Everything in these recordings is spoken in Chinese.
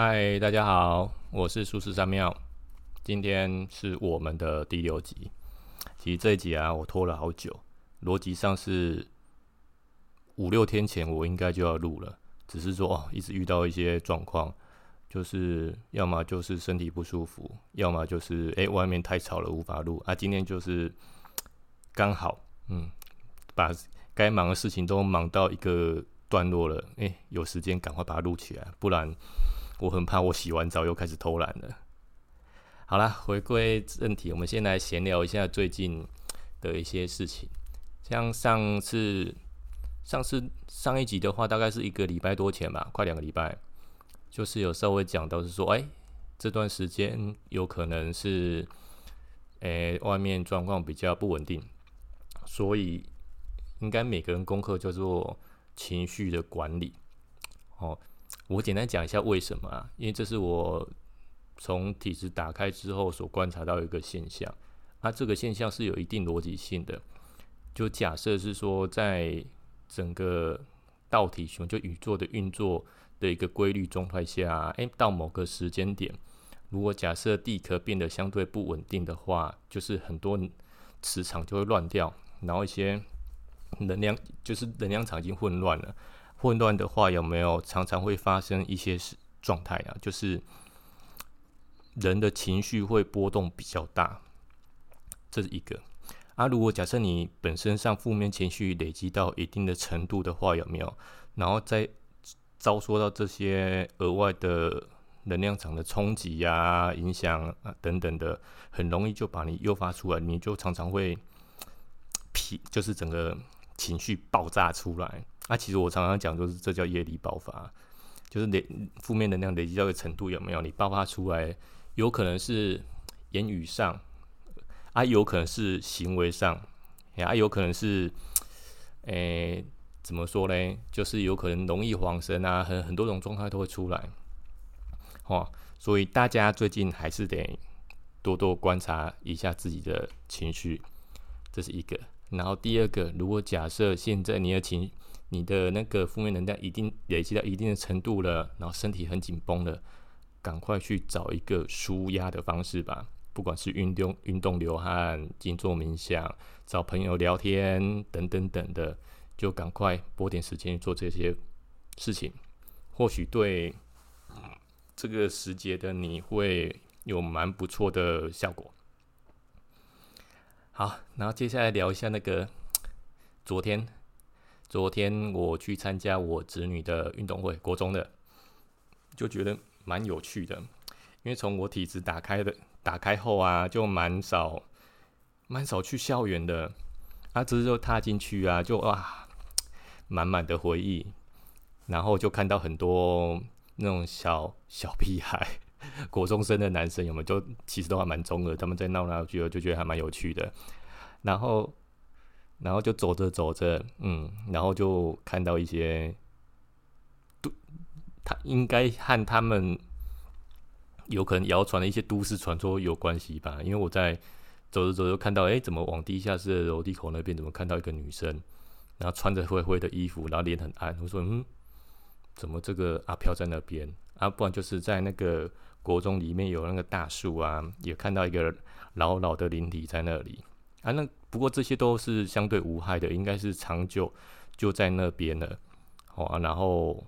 嗨，大家好，我是苏轼三妙，今天是我们的第六集。其实这一集啊，我拖了好久，逻辑上是五六天前我应该就要录了，只是说哦，一直遇到一些状况，就是要么就是身体不舒服，要么就是诶外面太吵了无法录啊。今天就是刚好，嗯，把该忙的事情都忙到一个段落了，诶，有时间赶快把它录起来，不然我很怕我洗完澡又开始偷懒了。好啦，回归正题，我们先来闲聊一下最近的一些事情。像上次、上次上一集的话，大概是一个礼拜多前吧，快两个礼拜，就是有稍微讲到是说，哎，这段时间有可能是，诶，外面状况比较不稳定，所以应该每个人功课叫做情绪的管理。哦，我简单讲一下为什么啊？因为这是我。从体质打开之后所观察到一个现象，那这个现象是有一定逻辑性的。就假设是说，在整个道体熊就宇宙的运作的一个规律状态下，诶，到某个时间点，如果假设地壳变得相对不稳定的话，就是很多磁场就会乱掉，然后一些能量就是能量场已经混乱了。混乱的话，有没有常常会发生一些是状态啊？就是。人的情绪会波动比较大，这是一个。啊，如果假设你本身上负面情绪累积到一定的程度的话，有没有？然后再遭受到这些额外的能量场的冲击呀、影响啊等等的，很容易就把你诱发出来，你就常常会脾，就是整个情绪爆炸出来。啊，其实我常常讲，就是这叫业力爆发，就是累负面能量累积到一个程度，有没有？你爆发出来。有可能是言语上，啊，有可能是行为上，啊，有可能是，诶，怎么说呢？就是有可能容易晃神啊，很很多种状态都会出来，哦，所以大家最近还是得多多观察一下自己的情绪，这是一个。然后第二个，如果假设现在你的情，你的那个负面能量一定累积到一定的程度了，然后身体很紧绷了。赶快去找一个舒压的方式吧，不管是运动、运动流汗、静坐冥想、找朋友聊天等等等的，就赶快拨点时间去做这些事情，或许对这个时节的你会有蛮不错的效果。好，然后接下来聊一下那个 昨天，昨天我去参加我侄女的运动会，国中的，就觉得。蛮有趣的，因为从我体质打开的打开后啊，就蛮少蛮少去校园的，啊，只是就踏进去啊，就哇，满满的回忆，然后就看到很多那种小小屁孩，国中生的男生有没有？就其实都还蛮中二，他们在闹闹去，就觉得还蛮有趣的。然后，然后就走着走着，嗯，然后就看到一些都。他应该和他们有可能谣传的一些都市传说有关系吧？因为我在走着走着看到，哎，怎么往地下室的楼梯口那边，怎么看到一个女生，然后穿着灰灰的衣服，然后脸很暗。我说，嗯，怎么这个阿飘在那边？啊，不然就是在那个国中里面有那个大树啊，也看到一个老老的灵体在那里啊。那不过这些都是相对无害的，应该是长久就在那边了。哦，然后。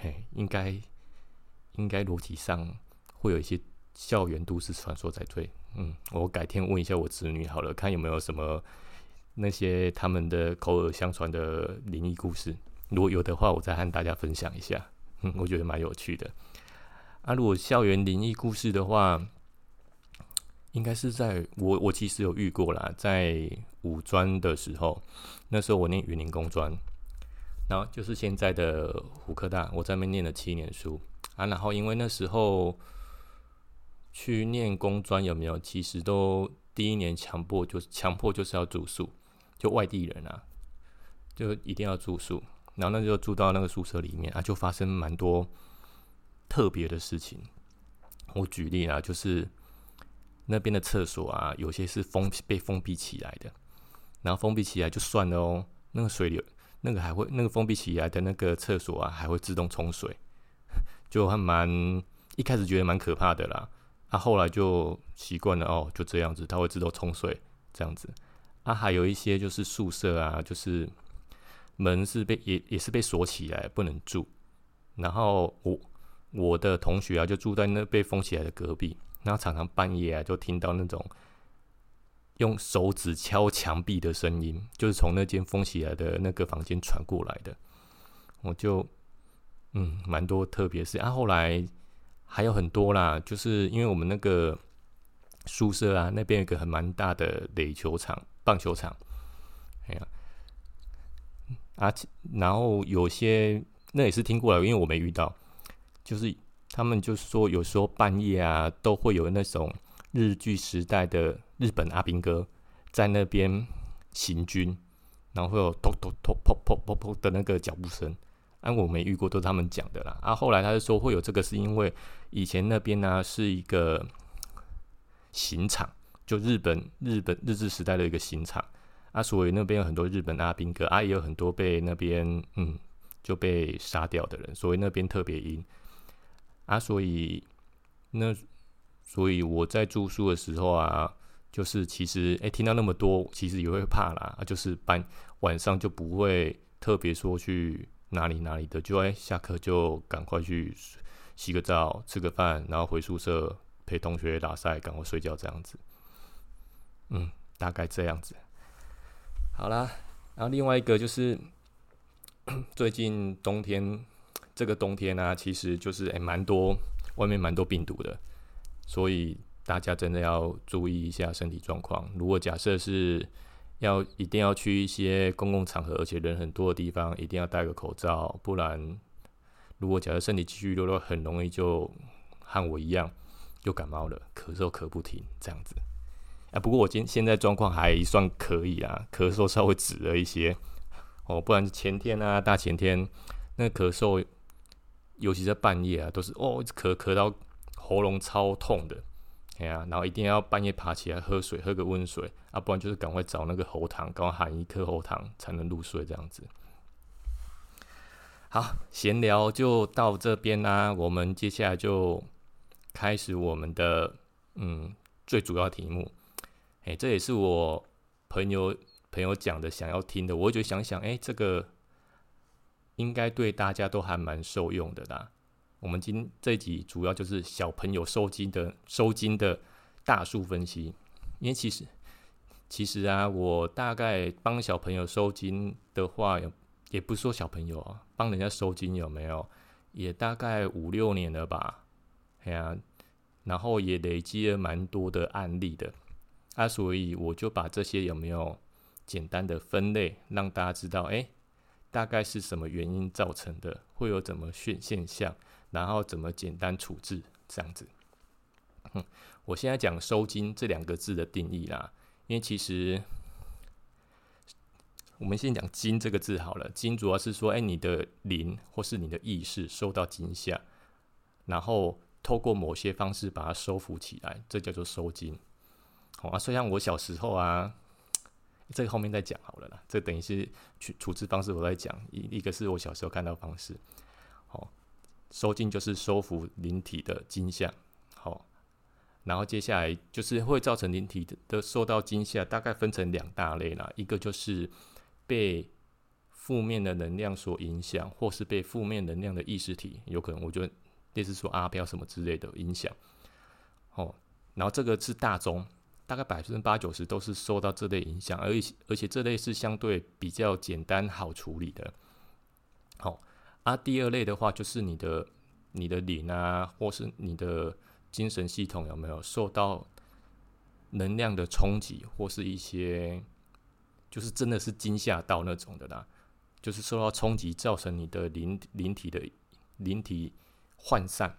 嘿，应该应该逻辑上会有一些校园都市传说才对。嗯，我改天问一下我子女好了，看有没有什么那些他们的口耳相传的灵异故事。如果有的话，我再和大家分享一下。嗯，我觉得蛮有趣的。啊，如果校园灵异故事的话，应该是在我我其实有遇过啦，在五专的时候，那时候我念云林工专。然后就是现在的湖科大，我在那边念了七年书啊。然后因为那时候去念工专有没有？其实都第一年强迫，就是强迫就是要住宿，就外地人啊，就一定要住宿。然后那就住到那个宿舍里面啊，就发生蛮多特别的事情。我举例啊，就是那边的厕所啊，有些是封被封闭起来的，然后封闭起来就算了哦，那个水流。那个还会，那个封闭起来的那个厕所啊，还会自动冲水，就还蛮一开始觉得蛮可怕的啦，啊，后来就习惯了哦，就这样子，它会自动冲水这样子。啊，还有一些就是宿舍啊，就是门是被也也是被锁起来，不能住。然后我我的同学啊，就住在那被封起来的隔壁，然后常常半夜啊，就听到那种用手指敲墙壁的声音，就是从那间封起来的那个房间传过来的。我就嗯，蛮多特别是啊，后来还有很多啦，就是因为我们那个宿舍啊，那边有个很蛮大的垒球场、棒球场，哎呀，啊，然后有些。那也是听过来，因为我没遇到。就是他们就是说，有时候半夜啊，都会有那种日剧时代的日本阿兵哥在那边行军，然后会有咚咚咚、砰砰砰砰的那个脚步声。啊，我没遇过，都是他们讲的啦。啊，后来他就说会有这个，是因为以前那边呢是一个刑场，就日本日本日治时代的一个刑场。啊，所以那边有很多日本阿兵哥，啊，也有很多被那边嗯。就被杀掉的人，所以那边特别阴啊，所以那所以我在住宿的时候啊，就是其实哎听到那么多，其实也会怕啦，啊就是半晚上就不会特别说去哪里哪里的，就哎下课就赶快去洗个澡、吃个饭，然后回宿舍陪同学打赛，赶快睡觉这样子。嗯，大概这样子。好啦，然后另外一个就是。最近冬天，这个冬天呢，其实就是诶蛮多外面蛮多病毒的，所以大家真的要注意一下身体状况。如果假设是要一定要去一些公共场合，而且人很多的地方，一定要戴个口罩，不然如果假设身体继续弱弱，很容易就和我一样又感冒了，咳嗽咳不停这样子。啊，不过我今现在状况还算可以啊，咳嗽稍微止了一些。哦，不然前天啊，大前天那咳嗽，尤其在半夜啊，都是哦，咳咳到喉咙超痛的，哎呀，然后一定要半夜爬起来喝水，喝个温水啊，不然就是赶快找那个喉糖，赶快含一颗喉糖才能入睡这样子。好，闲聊就到这边啦，我们接下来就开始我们的嗯最主要题目，哎，这也是我朋友。朋友讲的想要听的，我就想想，哎，这个应该对大家都还蛮受用的啦。我们今这一集主要就是小朋友收金的收金的大数分析，因为其实其实啊，我大概帮小朋友收金的话，也不是说小朋友啊，帮人家收金有没有，也大概五六年了吧，哎呀，然后也累积了蛮多的案例的，啊，所以我就把这些有没有。简单的分类，让大家知道，哎，大概是什么原因造成的，会有怎么现现象，然后怎么简单处置，这样子。嗯，我现在讲收金这两个字的定义啦，因为其实我们先讲金这个字好了，金主要是说，哎，你的灵或是你的意识受到惊吓，然后透过某些方式把它收服起来，这叫做收金。好啊，所以像我小时候啊。这个后面再讲好了啦，这等于是处处置方式，我在讲一一个是我小时候看到方式，好，收进就是收服灵体的惊吓，好，然后接下来就是会造成灵体的受到惊吓，大概分成两大类啦，一个就是被负面的能量所影响，或是被负面能量的意识体，有可能我觉得类似说阿飘什么之类的影响，哦，然后这个是大宗。大概百分之八九十都是受到这类影响，而且而且这类是相对比较简单好处理的。好，啊，第二类的话就是你的你的脸啊，或是你的精神系统有没有受到能量的冲击，或是一些就是真的是惊吓到那种的啦，就是受到冲击造成你的灵灵体的灵体涣散。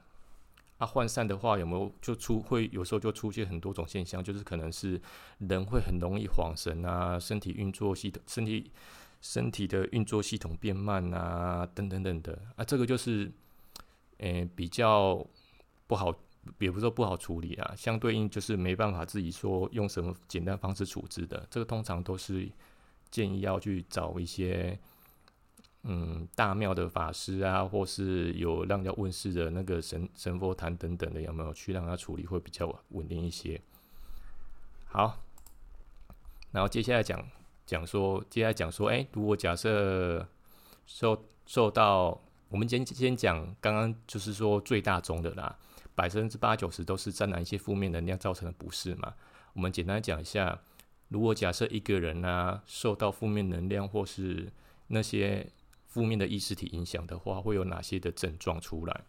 啊，涣散的话有没有就出会有时候就出现很多种现象，就是可能是人会很容易恍神啊，身体运作系统、身体身体的运作系统变慢啊，等等等的啊，这个就是诶比较不好，也不是说不好处理啊，相对应就是没办法自己说用什么简单方式处置的，这个通常都是建议要去找一些嗯大庙的法师啊，或是有让人家问世的那个神神佛坛等等的，有没有去让他处理会比较稳定一些？好，然后接下来讲讲说，接下来讲说，哎，如果假设受受到，我们先先讲刚刚就是说最大宗的啦，百分之八九十都是沾染一些负面能量造成的不适嘛。我们简单讲一下，如果假设一个人呢受到负面能量或是那些负面的意识体影响的话，会有哪些的症状出来？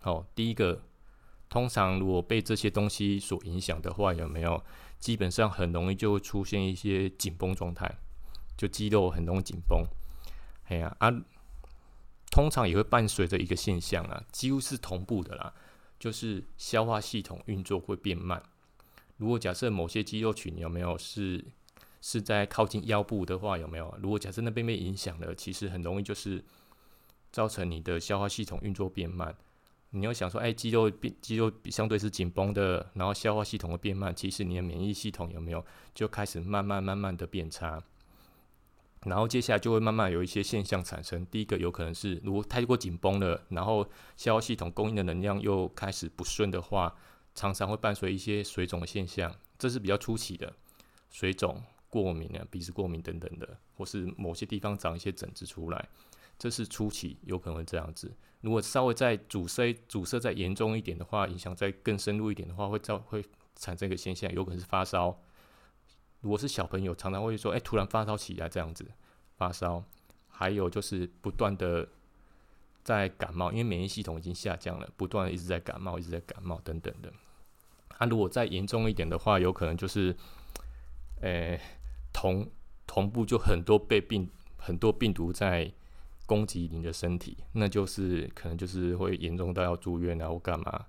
好，第一个。通常如果被这些东西所影响的话，有没有基本上很容易就会出现一些紧绷状态，就肌肉很容易紧绷。哎呀啊，通常也会伴随着一个现象啊，几乎是同步的啦，就是消化系统运作会变慢。如果假设某些肌肉群有没有是是在靠近腰部的话，有没有？如果假设那边被影响了，其实很容易就是造成你的消化系统运作变慢。你要想说，哎，肌肉变肌肉相对是紧绷的，然后消化系统会变慢，其实你的免疫系统有没有就开始慢慢慢慢的变差，然后接下来就会慢慢有一些现象产生。第一个有可能是如果太过紧绷了，然后消化系统供应的能量又开始不顺的话，常常会伴随一些水肿的现象，这是比较初期的水肿、过敏啊、鼻子过敏等等的，或是某些地方长一些疹子出来。这是初期有可能这样子，如果稍微再阻塞阻塞再严重一点的话，影响再更深入一点的话，会造会产生一个现象，有可能是发烧。如果是小朋友，常常会说，哎，突然发烧起来这样子，发烧，还有就是不断的在感冒，因为免疫系统已经下降了，不断一直在感冒，一直在感冒等等的。啊，如果再严重一点的话，有可能就是，诶，同同步就很多被病很多病毒在。攻击你的身体，那就是可能就是会严重到要住院啊，或干嘛？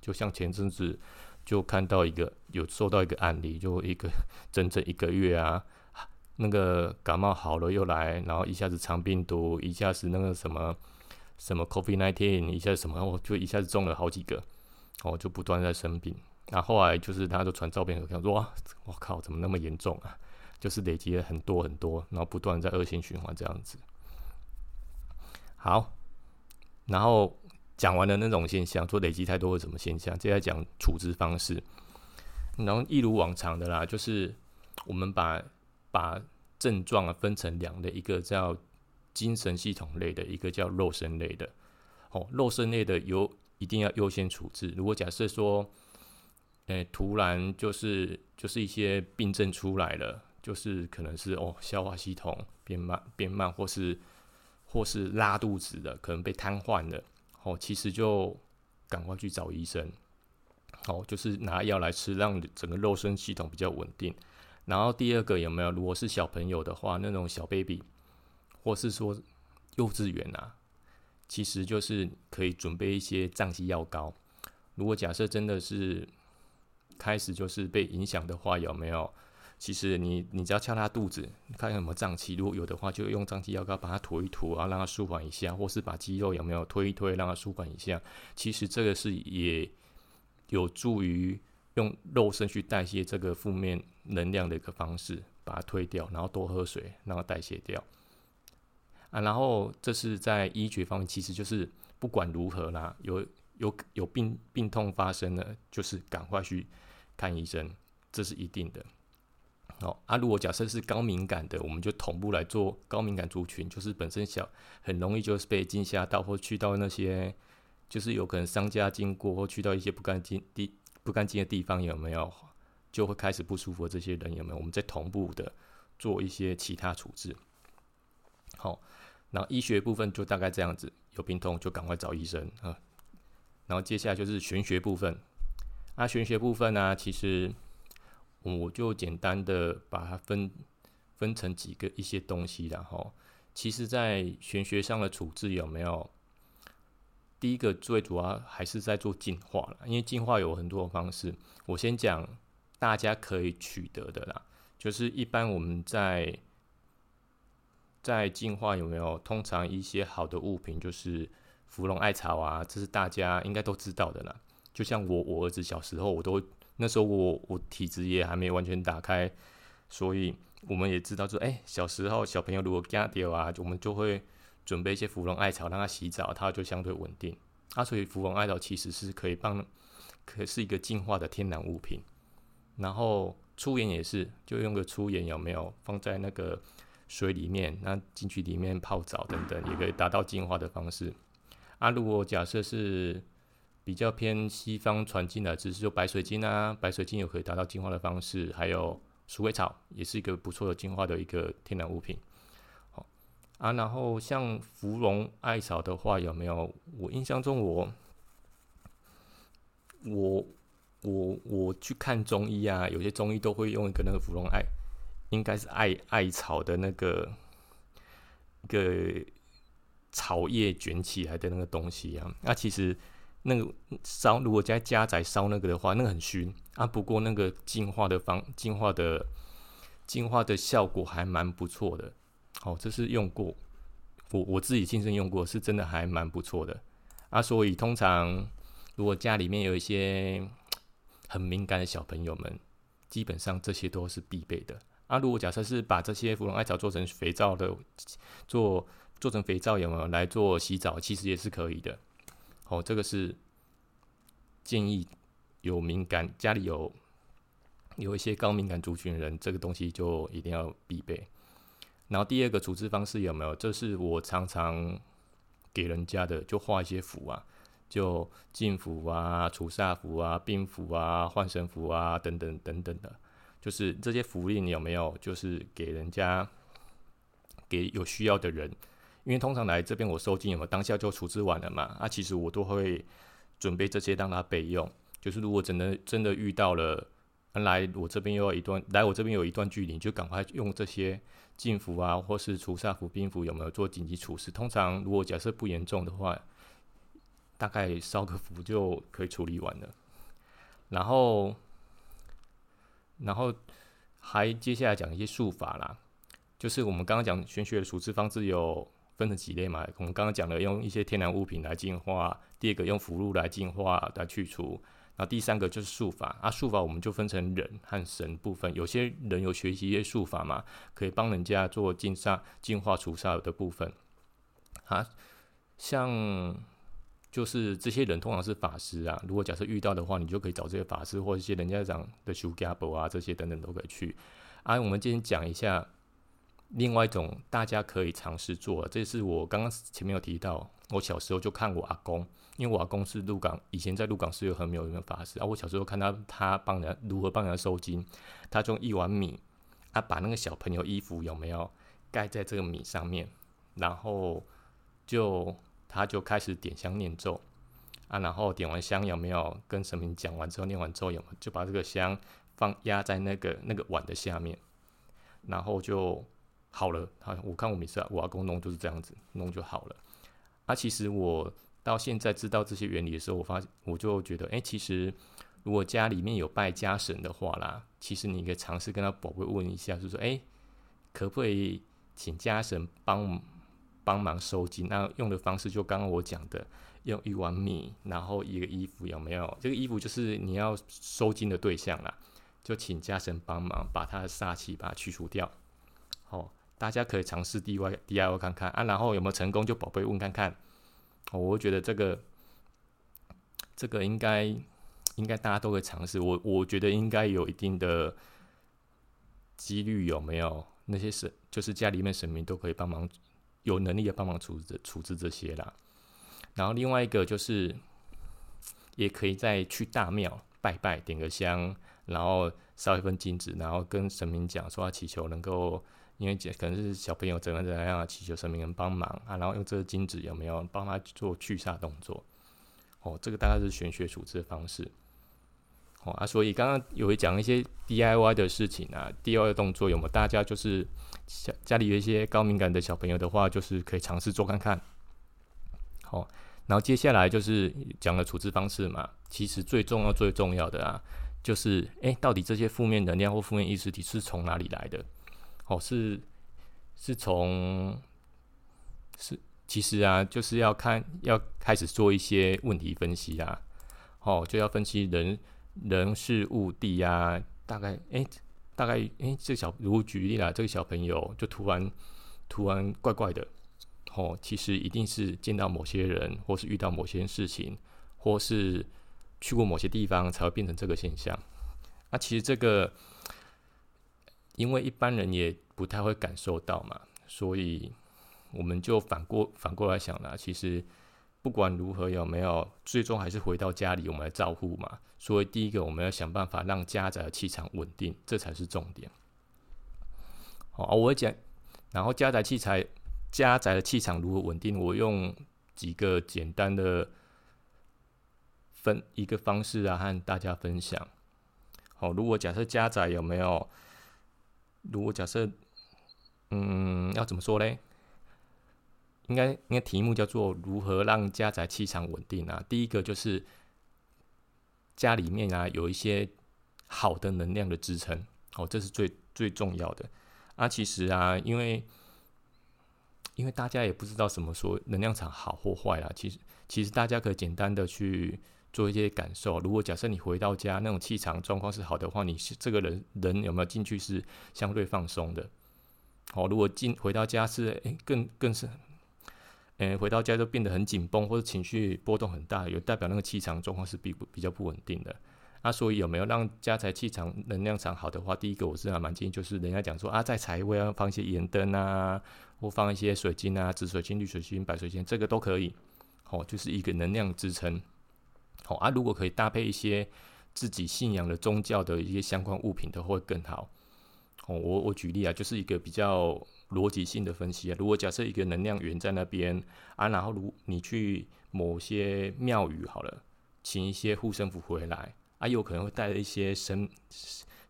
就像前阵子就看到一个有收到一个案例，就一个整整一个月啊，那个感冒好了又来，然后一下子肠病毒，一下子那个什么什么 COVID nineteen，一下子什么，我就一下子中了好几个，哦，就不断在生病。然后后来就是他就传照片给我看，说哇，我靠，怎么那么严重啊？就是累积了很多很多，然后不断在恶性循环这样子。好，然后讲完了那种现象，说累积太多的什么现象，接下来讲处置方式。然后一如往常的啦，就是我们把把症状啊分成两类，一个叫精神系统类的，一个叫肉身类的。哦，肉身类的有一定要优先处置。如果假设说，诶，突然就是就是一些病症出来了，就是可能是哦消化系统变慢变慢，或是或是拉肚子的，可能被瘫痪了，哦，其实就赶快去找医生，哦，就是拿药来吃，让整个肉身系统比较稳定。然后第二个有没有？如果是小朋友的话，那种小 baby，或是说幼稚园啊，其实就是可以准备一些胀气药膏。如果假设真的是开始就是被影响的话，有没有？其实你你只要敲他肚子，看有没有胀气，如果有的话，就用胀气药膏把它涂一涂，啊让它舒缓一下，或是把肌肉有没有推一推，让它舒缓一下。其实这个是也有助于用肉身去代谢这个负面能量的一个方式，把它推掉，然后多喝水，让它代谢掉。啊，然后这是在医学方面，其实就是不管如何啦，有有有病病痛发生了，就是赶快去看医生，这是一定的。哦，啊，如果假设是高敏感的，我们就同步来做高敏感族群，就是本身小，很容易就是被惊吓到，或去到那些，就是有可能商家经过，或去到一些不干净地不干净的地方，有没有就会开始不舒服？这些人有没有？我们再同步的做一些其他处置。好，然后医学部分就大概这样子，有病痛就赶快找医生啊。然后接下来就是玄学部分，那，玄学部分呢，其实。我就简单的把它分分成几个一些东西，然后其实，在玄学上的处置有没有？第一个最主要还是在做进化了，因为进化有很多方式。我先讲大家可以取得的啦，就是一般我们在在进化有没有？通常一些好的物品就是芙蓉艾草啊，这是大家应该都知道的啦。就像我我儿子小时候，我都。那时候我我体质也还没完全打开，所以我们也知道，说哎，小时候小朋友如果惊掉啊，我们就会准备一些芙蓉艾草让他洗澡，它就相对稳定。啊，所以芙蓉艾草其实是可以帮，可是一个净化的天然物品。然后粗盐也是，就用个粗盐有没有放在那个水里面，那进去里面泡澡等等，也可以达到净化的方式。啊，如果假设是比较偏西方传进来，只是说白水晶啊，白水晶也可以达到净化的方式，还有鼠尾草也是一个不错的净化的一个天然物品。好啊，然后像芙蓉艾草的话，有没有？我印象中，我我。我我去看中医啊，有些中医都会用一个那个芙蓉艾，应该是艾艾草的那个一个草叶卷起来的那个东西啊。那其实那个烧，如果在家宅烧那个的话，那个很熏啊。不过那个净化的方净化的净化的效果还蛮不错的。哦，这是用过，我我自己亲身用过，是真的还蛮不错的啊。所以通常如果家里面有一些很敏感的小朋友们，基本上这些都是必备的。啊，如果假设是把这些芙蓉艾草做成肥皂的，做做成肥皂有没有来做洗澡，其实也是可以的。哦，这个是建议有敏感家里有有一些高敏感族群人，这个东西就一定要必备。然后第二个处置方式有没有？这是我常常给人家的，就画一些符啊。就进符啊、除煞符啊、病符啊、换神符啊等等等等的，就是这些符令有没有？就是给人家给有需要的人，因为通常来这边我收金有没有当下就处置完了嘛？啊，其实我都会准备这些让他备用。就是如果真的真的遇到了，来我这边又要一段，来我这边有一段距离，就赶快用这些进符啊，或是除煞符、病符有没有做紧急处置？通常如果假设不严重的话。大概烧个符就可以处理完了，然后，然后还接下来讲一些术法啦，就是我们刚刚讲玄学的处置方式有分成几类嘛？我们刚刚讲了用一些天然物品来净化，第二个用符箓来净化来去除，那第三个就是术法啊。术法我们就分成人和神部分，有些人有学习一些术法嘛，可以帮人家做净煞、净化除煞的部分啊，像。就是这些人通常是法师啊，如果假设遇到的话，你就可以找这些法师或者一些人家讲的修 gable 啊，这些等等都可以去。啊，我们今天讲一下另外一种大家可以尝试做，这是我刚刚前面有提到，我小时候就看我阿公，因为我阿公是鹿港，以前在鹿港是有很有名的法师啊。我小时候看他他帮人如何帮人收金，他用一碗米啊，把那个小朋友衣服有没有盖在这个米上面，然后就。他就开始点香念咒啊，然后点完香有没有跟神明讲完之后念完咒有没有就把这个香放压在那个那个碗的下面，然后就好了。好，我看我每次我阿公弄就是这样子弄就好了。啊，其实我到现在知道这些原理的时候，我发我就觉得，哎，其实如果家里面有拜家神的话啦，其实你可以尝试跟他宝贝问一下，就说，哎，可不可以请家神帮？帮忙收金，那用的方式就刚刚我讲的，用一碗米，然后一个衣服有没有？这个衣服就是你要收金的对象啦，就请家神帮忙把他的煞气把它去除掉。好，大家可以尝试 dydiy 看看啊，然后有没有成功就宝贝问看看。哦，我觉得这个这个应该应该大家都会尝试，我我觉得应该有一定的几率有没有？那些神就是家里面神明都可以帮忙。有能力的帮忙处置处置这些啦，然后另外一个就是，也可以再去大庙拜拜，点个香，然后烧一份金纸，然后跟神明讲说要，祈求能够，因为可能是小朋友怎么怎么样，祈求神明能帮忙啊，然后用这个金子有没有帮他做去煞动作？哦，这个大概是玄学处置的方式。哦啊，所以刚刚有讲一些 DIY 的事情啊，DIY 的动作有没有？大家就是家家里有一些高敏感的小朋友的话，就是可以尝试做看看。好，然后接下来就是讲了处置方式嘛。其实最重要、最重要的啊，就是哎，到底这些负面能量或负面意识体是从哪里来的？哦，是是从是其实啊，就是要看要开始做一些问题分析啊。哦，就要分析人。人事物地啊，大概哎，大概诶，这小如果举例啦，这个小朋友就突然突然怪怪的，哦，其实一定是见到某些人，或是遇到某些事情，或是去过某些地方，才会变成这个现象。那其实这个，因为一般人也不太会感受到嘛，所以我们就反过反过来想啦，其实。不管如何有没有，最终还是回到家里，我们来照顾嘛。所以第一个，我们要想办法让家宅的气场稳定，这才是重点。好，我讲，然后家宅器材、家宅的气场如何稳定，我用几个简单的分一个方式啊，和大家分享。好，如果假设家宅有没有，如果假设，嗯，要怎么说嘞？应该应该题目叫做如何让家宅气场稳定啊？第一个就是家里面啊有一些好的能量的支撑，哦，这是最最重要的啊。其实啊，因为因为大家也不知道什么说能量场好或坏啊。其实其实大家可以简单的去做一些感受。如果假设你回到家那种气场状况是好的话，你这个人人有没有进去是相对放松的？哦，如果进回到家是更更是。诶，回到家就变得很紧绷，或者情绪波动很大，有代表那个气场状况是比不比较不稳定的。那所以有没有让家财气场能量场好的话，第一个我是还蛮建议，就是人家讲说啊，在财位要放一些盐灯啊，或放一些水晶啊，紫水晶、绿水晶、白水晶，这个都可以。哦，就是一个能量支撑。好啊，如果可以搭配一些自己信仰的宗教的一些相关物品的，会更好。哦，我我举例啊，就是一个比较。逻辑性的分析啊，如果假设一个能量源在那边啊，然后如你去某些庙宇好了，请一些护身符回来啊，有可能会带了一些神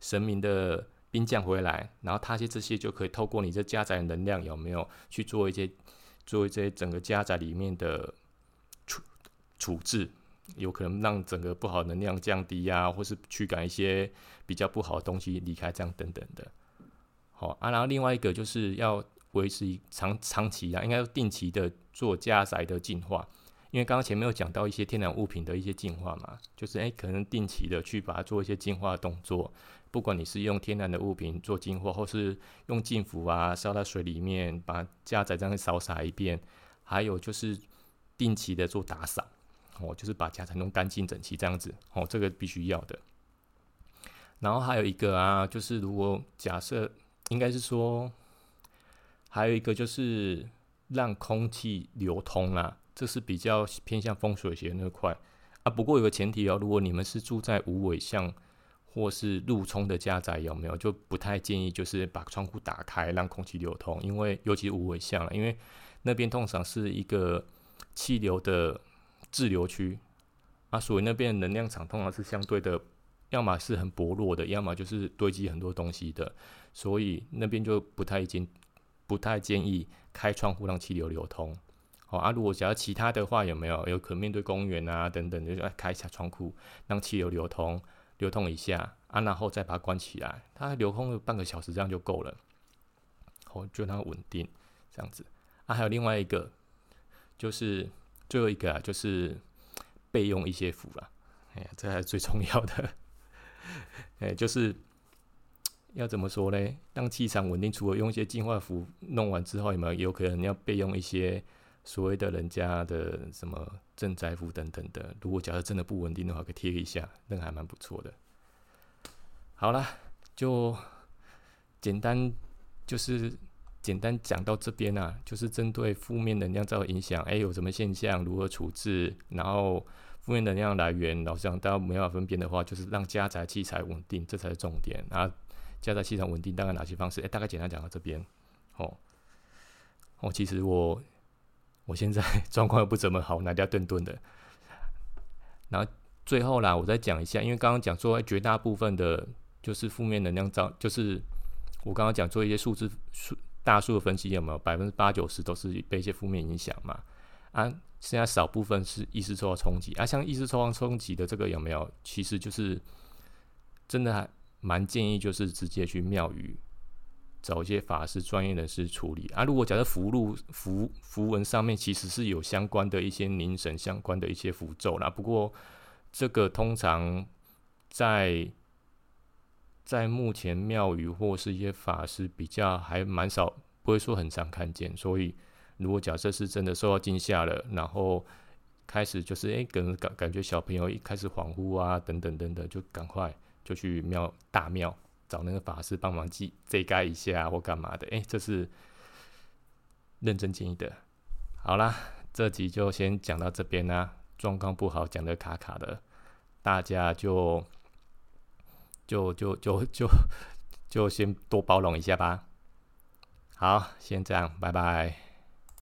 神明的兵将回来，然后他些这些就可以透过你这家宅能量有没有去做一些做一些整个家宅里面的处处置，有可能让整个不好能量降低呀，或是驱赶一些比较不好的东西离开，这样等等的。好啊，然后另外一个就是要维持长长期啊，应该定期的做家宅的净化，因为刚刚前面有讲到一些天然物品的一些净化嘛，就是诶可能定期的去把它做一些净化动作，不管你是用天然的物品做净化，或是用净符啊烧在水里面把家宅这样扫洒一遍，还有就是定期的做打扫，哦，就是把家宅弄干净整齐这样子，哦，这个必须要的。然后还有一个啊，就是如果假设。应该是说，还有一个就是让空气流通啦，这是比较偏向风水学那块啊。不过有个前提哦，如果你们是住在无尾巷或是路冲的家宅，有没有就不太建议就是把窗户打开让空气流通，因为尤其无尾巷了，因为那边通常是一个气流的滞留区啊，所以那边能量场通常是相对的。要么是很薄弱的，要么就是堆积很多东西的，所以那边就不太建不太建议开窗户让气流流通。好啊，如果想要其他的话，有没有有可面对公园啊等等，就开一下窗户让气流流通，流通一下啊，然后再把它关起来，它流通了半个小时这样就够了。好，就让它稳定这样子。啊，还有另外一个，就是最后一个啊，就是备用一些符了。哎呀，这还是最重要的。哎，就是要怎么说呢？让气场稳定，除了用一些净化符弄完之后，有没有有可能要备用一些所谓的人家的什么镇宅符等等的？如果假设真的不稳定的话，可以贴一下，那个还蛮不错的。好了，就简单就是简单讲到这边啊，就是针对负面能量造影响，哎，有什么现象，如何处置，然后。负面能量来源，老实讲，大家没办法分辨的话，就是让家宅器材稳定，这才是重点。然后，家宅气场稳定，大概哪些方式？哎，大概简单讲到这边。哦，哦，其实我我现在 状况又不怎么好，哪家顿顿的。然后最后啦，我再讲一下，因为刚刚讲说绝大部分的，就是负面能量造，就是我刚刚讲做一些数字数大数的分析，有没有百分之八九十都是被一些负面影响嘛？啊。现在少部分是意识受到冲击啊，像意识受到冲击的这个有没有？其实就是真的还蛮建议，就是直接去庙宇找一些法师、专业人士处理啊。如果假设符箓、符符文上面其实是有相关的一些凝神相关的一些符咒啦，不过这个通常在在目前庙宇或是一些法师比较还蛮少，不会说很常看见。所以，如果假设是真的受到惊吓了，然后开始就是诶，感感感觉小朋友一开始恍惚啊，等等等等，就赶快就去庙大庙找那个法师帮忙祭祭盖一下或干嘛的。诶，这是认真建议的。好啦，这集就先讲到这边啦。状况不好，讲的卡卡的，大家就。就就就就就先多包容一下吧。好，先这样，拜拜。